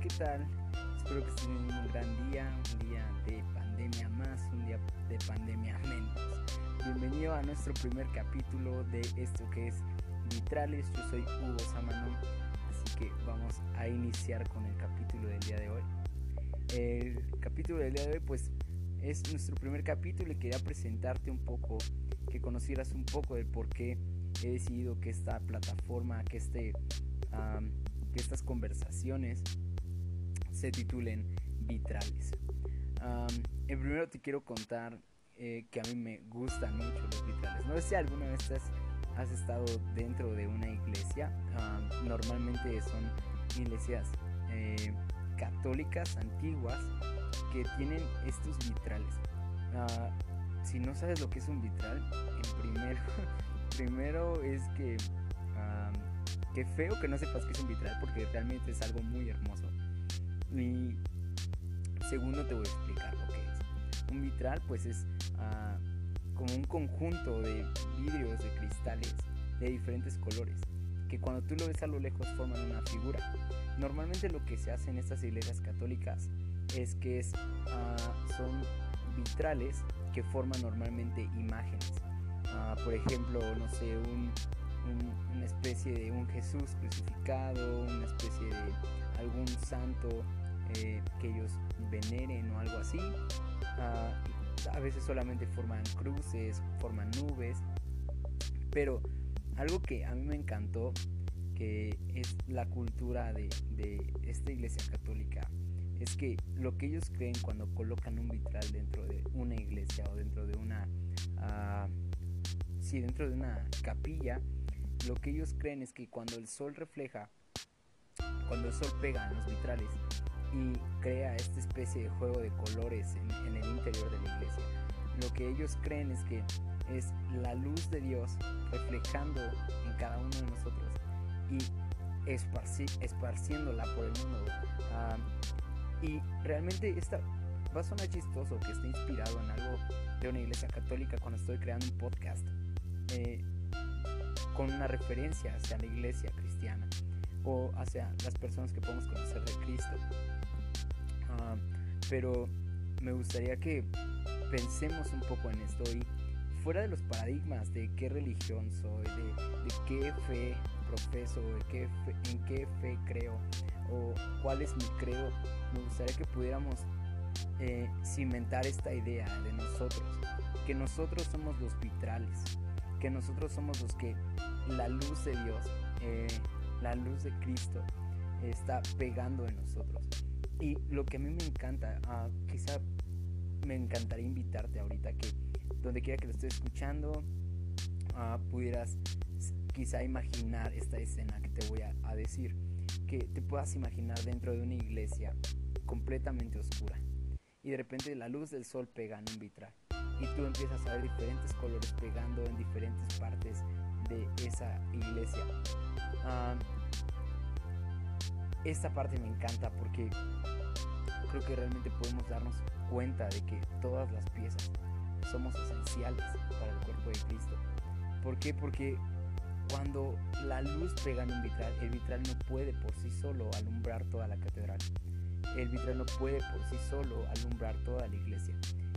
¿qué tal? Espero que estén teniendo un gran día, un día de pandemia más, un día de pandemia menos. Bienvenido a nuestro primer capítulo de esto que es Vitrales. Yo soy Hugo Samano, así que vamos a iniciar con el capítulo del día de hoy. El capítulo del día de hoy, pues, es nuestro primer capítulo y quería presentarte un poco, que conocieras un poco del por qué he decidido que esta plataforma, que este que estas conversaciones se titulen vitrales. en primero te quiero contar eh, que a mí me gustan mucho los vitrales. No sé si alguna vez has, estado dentro de una iglesia. normalmente son iglesias eh, católicas antiguas que tienen estos vitrales. Ah, si no sabes lo que es un vitral, en primero, primero es que Qué feo que no sepas que es un vitral porque realmente es algo muy hermoso. Y segundo te voy a explicar lo que es. Un vitral pues es ah, como un conjunto de vidrios, de cristales de diferentes colores que cuando tú lo ves a lo lejos forman una figura. Normalmente lo que se hace en estas iglesias católicas es que es, ah, son vitrales que forman normalmente imágenes. Ah, por ejemplo, no sé, un, una especie de un Jesús crucificado, una especie de algún santo eh, que ellos veneren o algo así. Ah, a veces solamente forman cruces, forman nubes, pero algo que a mí me encantó, que es la cultura de, esta iglesia católica, es que lo que ellos creen cuando colocan un vitral dentro de una iglesia o dentro de una... Uh, sí, dentro de una capilla, lo que ellos creen es que cuando el sol refleja, cuando el sol pega en los vitrales y crea esta especie de juego de colores en, el interior de la iglesia, lo que ellos creen es que es la luz de Dios reflejando en cada uno de nosotros y esparciéndola por el mundo. Ah, y realmente esta va a sonar chistoso que esté inspirado en algo de una iglesia católica cuando estoy creando un podcast. Eh, con una referencia hacia la iglesia cristiana o hacia las personas que podemos conocer de Cristo. Pero me gustaría que pensemos un poco en esto y fuera de los paradigmas de qué religión soy, de, qué fe profeso, de qué en qué fe creo o cuál es mi credo, me gustaría que pudiéramos eh, cimentar esta idea de nosotros, que nosotros somos los vitrales, que nosotros somos los que la luz de Dios, eh, la luz de Cristo está pegando en nosotros. Y lo que a mí me encanta, ah, quizá me encantaría invitarte ahorita que donde quiera que lo estés escuchando, ah, pudieras quizá imaginar esta escena que te voy a, a decir, que te puedas imaginar dentro de una iglesia completamente oscura y de repente la luz del sol pega en un vitral y tú empiezas a ver diferentes colores pegando en diferentes partes de esa iglesia. Esta parte me encanta porque creo que realmente podemos darnos cuenta de que todas las piezas somos esenciales para el cuerpo de Cristo. ¿Por qué? Porque cuando la luz pega en un vitral, el vitral no puede por sí solo alumbrar toda la catedral. El vitral no puede por sí solo alumbrar toda la iglesia.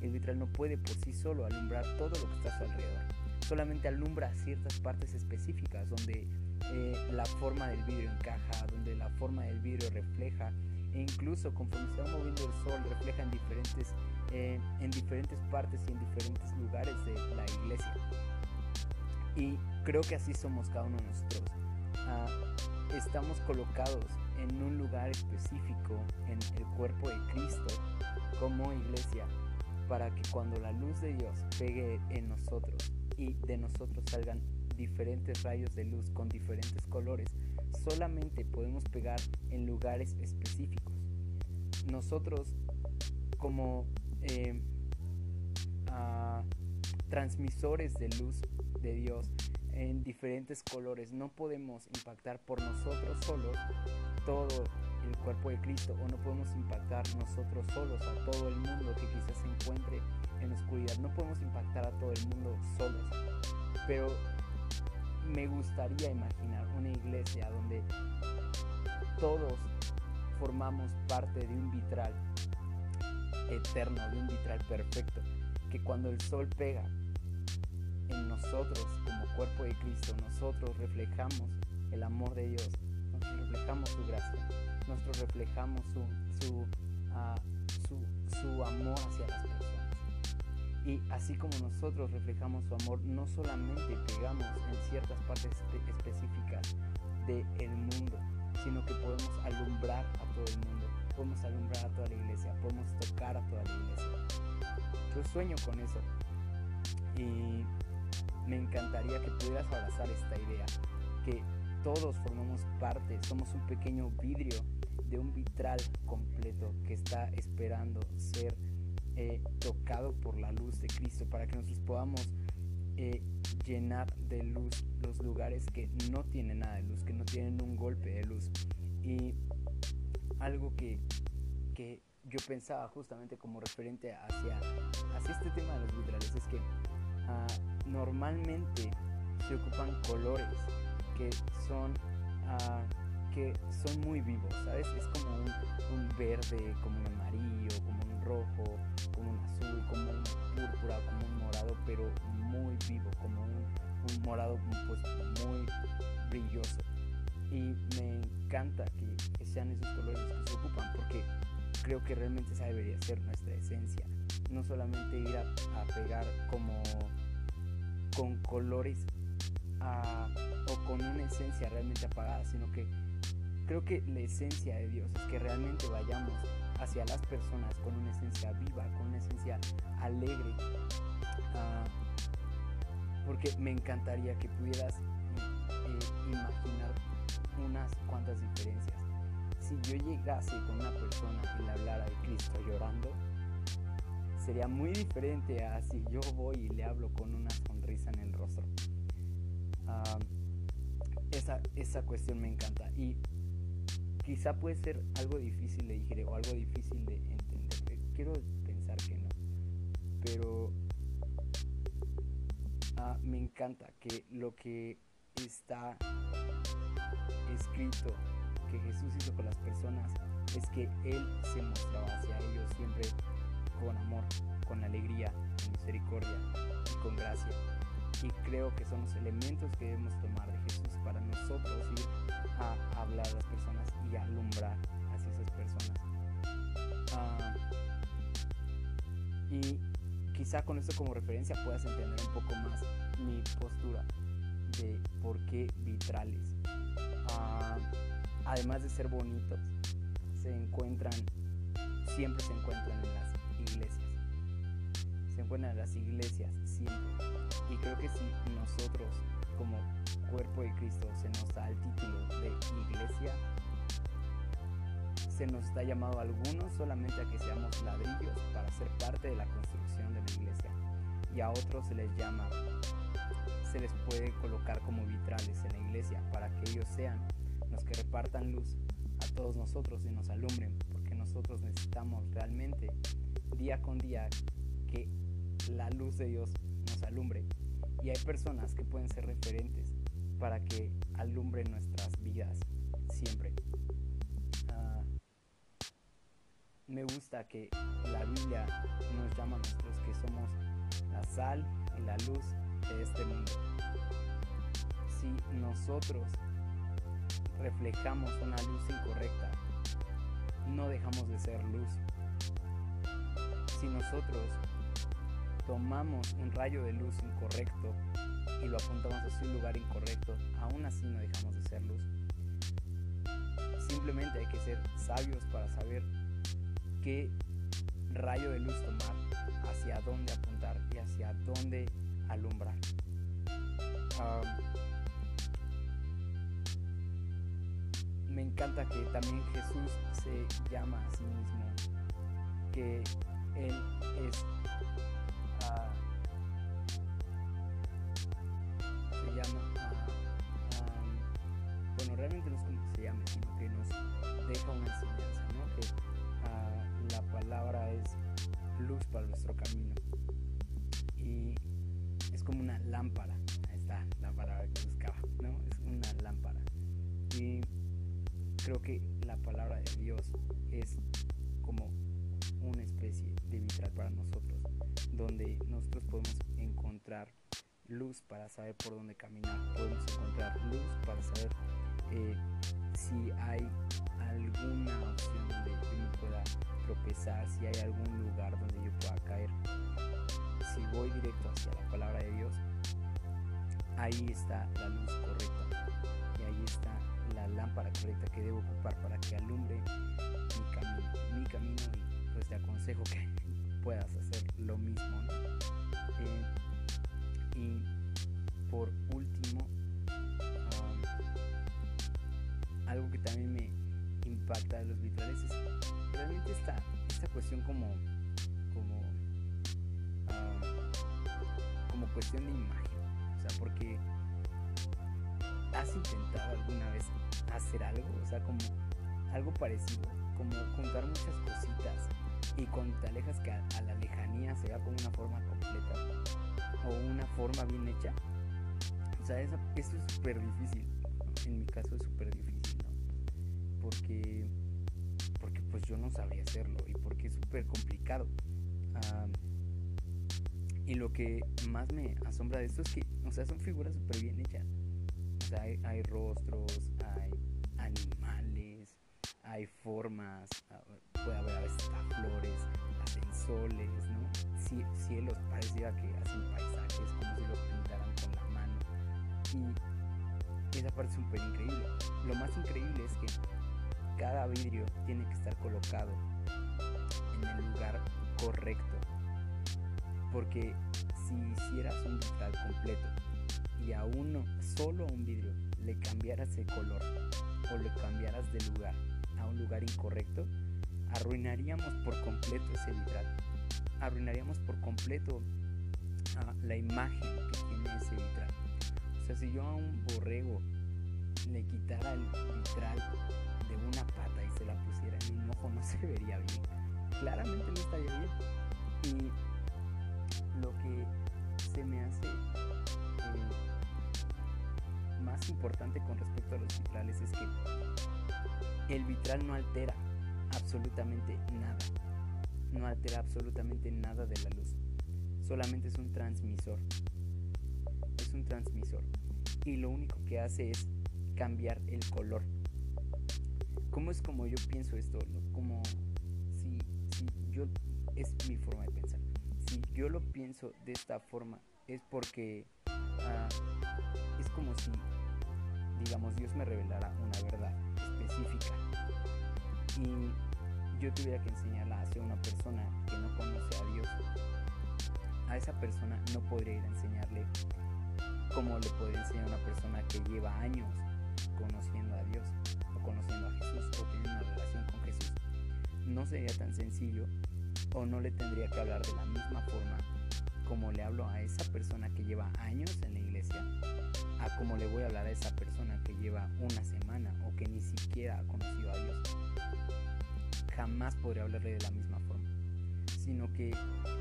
El vitral no puede por sí solo alumbrar todo lo que está a su alrededor. Solamente alumbra ciertas partes específicas donde eh, la forma del vidrio encaja, donde la forma del vidrio refleja e incluso conforme se va moviendo el sol refleja en diferentes, eh, en diferentes partes y en diferentes lugares de la iglesia. Y creo que así somos cada uno de nosotros. Ah, estamos colocados en un lugar específico en el cuerpo de Cristo como iglesia para que cuando la luz de Dios pegue en nosotros y de nosotros salgan diferentes rayos de luz con diferentes colores, solamente podemos pegar en lugares específicos. Nosotros como eh, ah, transmisores de luz de Dios en diferentes colores no podemos impactar por nosotros solos todo cuerpo de Cristo o no podemos impactar nosotros solos a todo el mundo que quizás se encuentre en oscuridad. No podemos impactar a todo el mundo solos. Pero me gustaría imaginar una iglesia donde todos formamos parte de un vitral eterno, de un vitral perfecto, que cuando el sol pega en nosotros como cuerpo de Cristo, nosotros reflejamos el amor de Dios, reflejamos su gracia, nosotros reflejamos su, su, ah, su amor hacia las personas. Y así como nosotros reflejamos su amor, no solamente pegamos en ciertas partes específicas del mundo, sino que podemos alumbrar a todo el mundo, podemos alumbrar a toda la iglesia, podemos tocar a toda la iglesia. Yo sueño con eso y me encantaría que pudieras abrazar esta idea, que todos formamos parte, somos un pequeño vidrio de un vitral completo que está esperando ser eh, tocado por la luz de Cristo para que nosotros podamos eh, llenar de luz los lugares que no tienen nada de luz, que no tienen un golpe de luz. Y algo que, que yo pensaba justamente como referente hacia, hacia este tema de los vitrales es que ah, normalmente se ocupan colores que son ah, que son muy vivos, ¿sabes? Es como un, verde, como un amarillo, como un rojo, como un azul, como un púrpura, como un morado, pero muy vivo, como un, morado pues muy brilloso. Y me encanta que, que, sean esos colores que se ocupan, porque creo que realmente esa debería ser nuestra esencia. No solamente ir a, a pegar como con colores o con una esencia realmente apagada, sino que creo que la esencia de Dios es que realmente vayamos hacia las personas con una esencia viva, con una esencia alegre. Uh, porque me encantaría que pudieras eh, imaginar unas cuantas diferencias. Si yo llegase con una persona y le hablara de Cristo llorando, sería muy diferente a si yo voy y le hablo con una sonrisa en el rostro. Esa, esa cuestión me encanta y quizá puede ser algo difícil de digerir o algo difícil de entender. Quiero pensar que no, pero uh, me encanta que lo que está escrito que Jesús hizo con las personas es que Él se mostraba hacia ellos siempre con amor, con alegría, con misericordia y con gracia. Y creo que son los elementos que debemos tomar de Jesús para nosotros ir a hablar a las personas y alumbrar hacia esas personas. Uh, y quizá con esto como referencia puedas entender un poco más mi postura de por qué vitrales. Uh, además de ser bonitos, se encuentran, siempre se encuentran en las iglesias. Se encuentran en las iglesias siempre. Y creo que si nosotros como cuerpo de Cristo se nos da el título de iglesia, se nos está llamado a algunos solamente a que seamos ladrillos para ser parte de la construcción de la iglesia. Y a otros se les llama, se les puede colocar como vitrales en la iglesia para que ellos sean los que repartan luz a todos nosotros y nos alumbren, porque nosotros necesitamos realmente día con día que la luz de Dios nos alumbre. Y hay personas que pueden ser referentes para que alumbren nuestras vidas siempre. Uh, me gusta que la Biblia nos llama a nosotros que somos la sal y la luz de este mundo. Si nosotros reflejamos una luz incorrecta, no dejamos de ser luz. Si nosotros tomamos un rayo de luz incorrecto y lo apuntamos hacia un lugar incorrecto, aún así no dejamos de ser luz. Simplemente hay que ser sabios para saber qué rayo de luz tomar, hacia dónde apuntar y hacia dónde alumbrar. Um, me encanta que también Jesús se llama a sí mismo, que Él es bueno, realmente no es como se llame, sino que nos deja una enseñanza, ¿no? Que la palabra es luz para nuestro camino y es como una lámpara, ahí está la palabra que buscaba, ¿no? Es una lámpara y creo que la palabra de Dios es como una especie de vitral para nosotros, donde nosotros podemos encontrar luz para saber por dónde caminar, podemos encontrar luz para saber eh, si hay alguna opción donde yo me pueda tropezar, si hay algún lugar donde yo pueda caer. Si voy directo hacia la palabra de Dios, ahí está la luz correcta y ahí está la lámpara correcta que debo ocupar para que alumbre mi camino, mi camino y pues te aconsejo que puedas hacer lo mismo. Eh, y por último, um, algo que también me impacta de los vitrales es realmente esta, esta cuestión como, como, um, como cuestión de imagen. O sea, porque has intentado alguna vez hacer algo, o sea, como algo parecido, como juntar muchas cositas y cuando te alejas que a, la lejanía se vea como una forma completa o una forma bien hecha. O sea, eso, eso es súper difícil. En mi caso es súper difícil, ¿no? Porque, porque pues yo no sabría hacerlo y porque es súper complicado. y lo que más me asombra de esto es que, o sea, son figuras súper bien hechas. O sea, hay, hay rostros, hay animales, hay formas, puede haber a veces flores, hacen soles, ¿no? Cielos, parecía que hacen paisajes como si los pintaran con la mano. Y esa parte es súper increíble. Lo más increíble es que cada vidrio tiene que estar colocado en el lugar correcto. Porque si hicieras un vitral completo y a uno, solo un vidrio, le cambiaras el color o le cambiaras de lugar a un lugar incorrecto, arruinaríamos por completo ese vitral. Arruinaríamos por completo ah, la imagen que tiene ese vitral. O sea, si yo a un borrego le quitara el vitral de una pata y se la pusiera en un ojo, no se vería bien. Claramente no estaría bien. Y lo que se me hace eh, más importante con respecto a los vitrales es que el vitral no altera absolutamente nada. No altera absolutamente nada de la luz. Solamente es un transmisor. Es un transmisor. Y lo único que hace es cambiar el color. ¿Cómo es como yo pienso esto? Como si, yo... Es mi forma de pensar. Si yo lo pienso de esta forma es porque ah, es como si, digamos, Dios me revelara una verdad específica y yo tuviera que enseñarla hacia una persona que no conoce a Dios, a esa persona no podría ir a enseñarle como le podría enseñar a una persona que lleva años conociendo a Dios o conociendo a Jesús o teniendo una relación con Jesús. No sería tan sencillo o no le tendría que hablar de la misma forma como le hablo a esa persona que lleva años en la iglesia, a como le voy a hablar a esa persona que lleva una semana o que ni siquiera ha conocido a Dios jamás podría hablarle de la misma forma. Sino que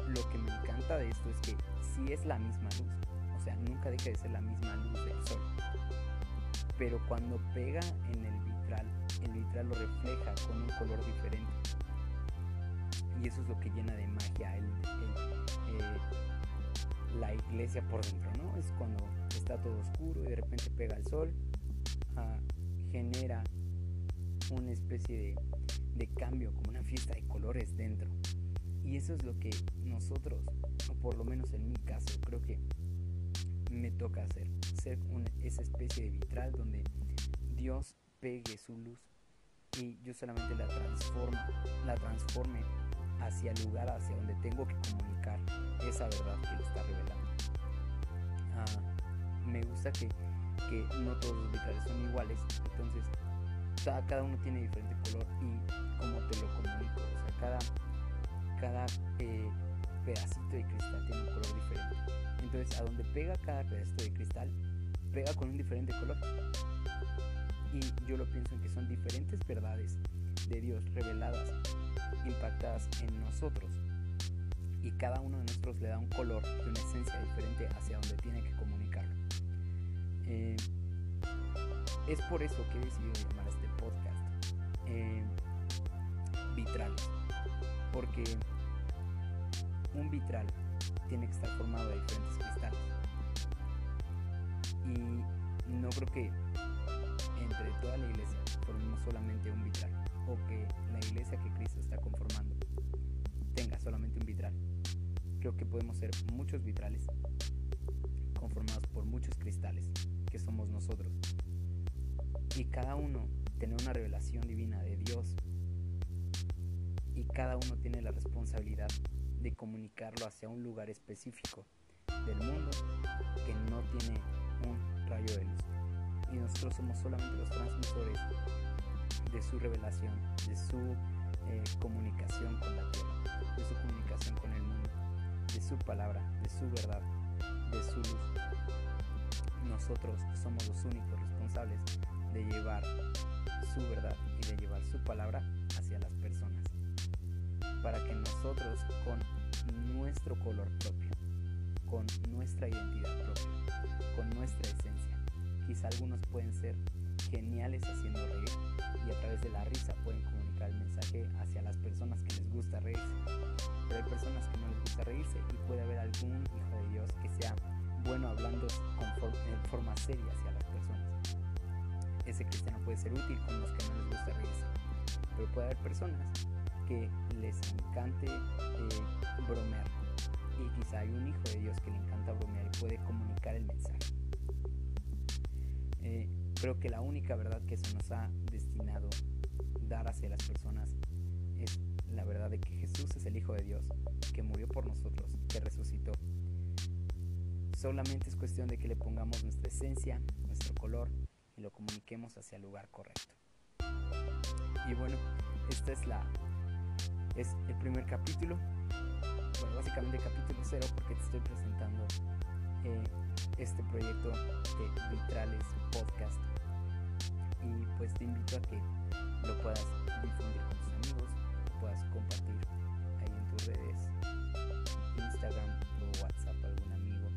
lo que me encanta de esto es que sí es la misma luz. O sea, nunca deja de ser la misma luz del sol. Pero cuando pega en el vitral, el vitral lo refleja con un color diferente. Y eso es lo que llena de magia el, eh, la iglesia por dentro, ¿no? Es cuando está todo oscuro y de repente pega el sol, ah, genera una especie de de cambio, como una fiesta de colores dentro. Y eso es lo que nosotros, o por lo menos en mi caso, creo que me toca hacer. Ser esa especie de vitral donde Dios pegue su luz y yo solamente la transformo, la transforme hacia el lugar hacia donde tengo que comunicar esa verdad que le está revelando. Ah, me gusta que, que no todos los vitrales son iguales, entonces cada uno tiene diferente color y como te lo comunico, o sea, cada, cada eh, pedacito de cristal tiene un color diferente. Entonces, a donde pega cada pedacito de cristal, pega con un diferente color. Y yo lo pienso en que son diferentes verdades de Dios reveladas, impactadas en nosotros. Y cada uno de nosotros le da un color y una esencia diferente hacia donde tiene que comunicarlo. Eh, es por eso que he decidido llamar este podcast eh, vitrales. Porque un vitral tiene que estar formado de diferentes cristales. Y no creo que entre toda la iglesia formemos solamente un vitral o que la iglesia que Cristo está conformando tenga solamente un vitral. Creo que podemos ser muchos vitrales conformados por muchos cristales que somos nosotros. Y cada uno tiene una revelación divina de Dios. Y cada uno tiene la responsabilidad de comunicarlo hacia un lugar específico del mundo que no tiene un rayo de luz. Y nosotros somos solamente los transmisores de su revelación, de su eh, comunicación con la tierra, de su comunicación con el mundo, de su palabra, de su verdad, de su luz. Nosotros somos los únicos responsables de llevar su verdad y de llevar su palabra hacia las personas. Para que nosotros con nuestro color propio, con nuestra identidad propia, con nuestra esencia, quizá algunos pueden ser geniales haciendo reír y a través de la risa pueden comunicar el mensaje hacia las personas que les gusta reírse. Pero hay personas que no les gusta reírse y puede haber algún hijo de Dios que sea bueno hablando con en forma seria hacia las personas. Ese cristiano puede ser útil con los que no les gusta reírse. Pero puede haber personas que les encante eh, bromear. Y quizá hay un hijo de Dios que le encanta bromear y puede comunicar el mensaje. Creo que la única verdad que se nos ha destinado dar hacia las personas es la verdad de que Jesús es el Hijo de Dios, que murió por nosotros, que resucitó. Solamente es cuestión de que le pongamos nuestra esencia, nuestro color y lo comuniquemos hacia el lugar correcto. Y bueno, esta es la es el primer capítulo. Bueno, básicamente capítulo cero porque te estoy presentando eh, este proyecto de Vitrales Podcast. Y pues te invito a que lo puedas difundir con tus amigos, lo puedas compartir ahí en tus redes, Instagram o WhatsApp algún amigo,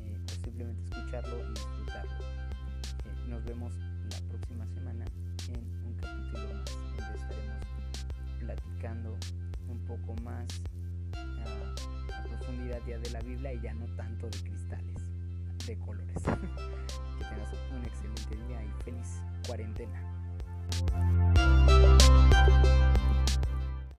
eh, o simplemente escucharlo y disfrutarlo. Eh, nos vemos la próxima semana en un capítulo más donde estaremos platicando un poco más a, a profundidad ya de la Biblia y ya no tanto de cristales de colores. que tengas un excelente día y feliz cuarentena.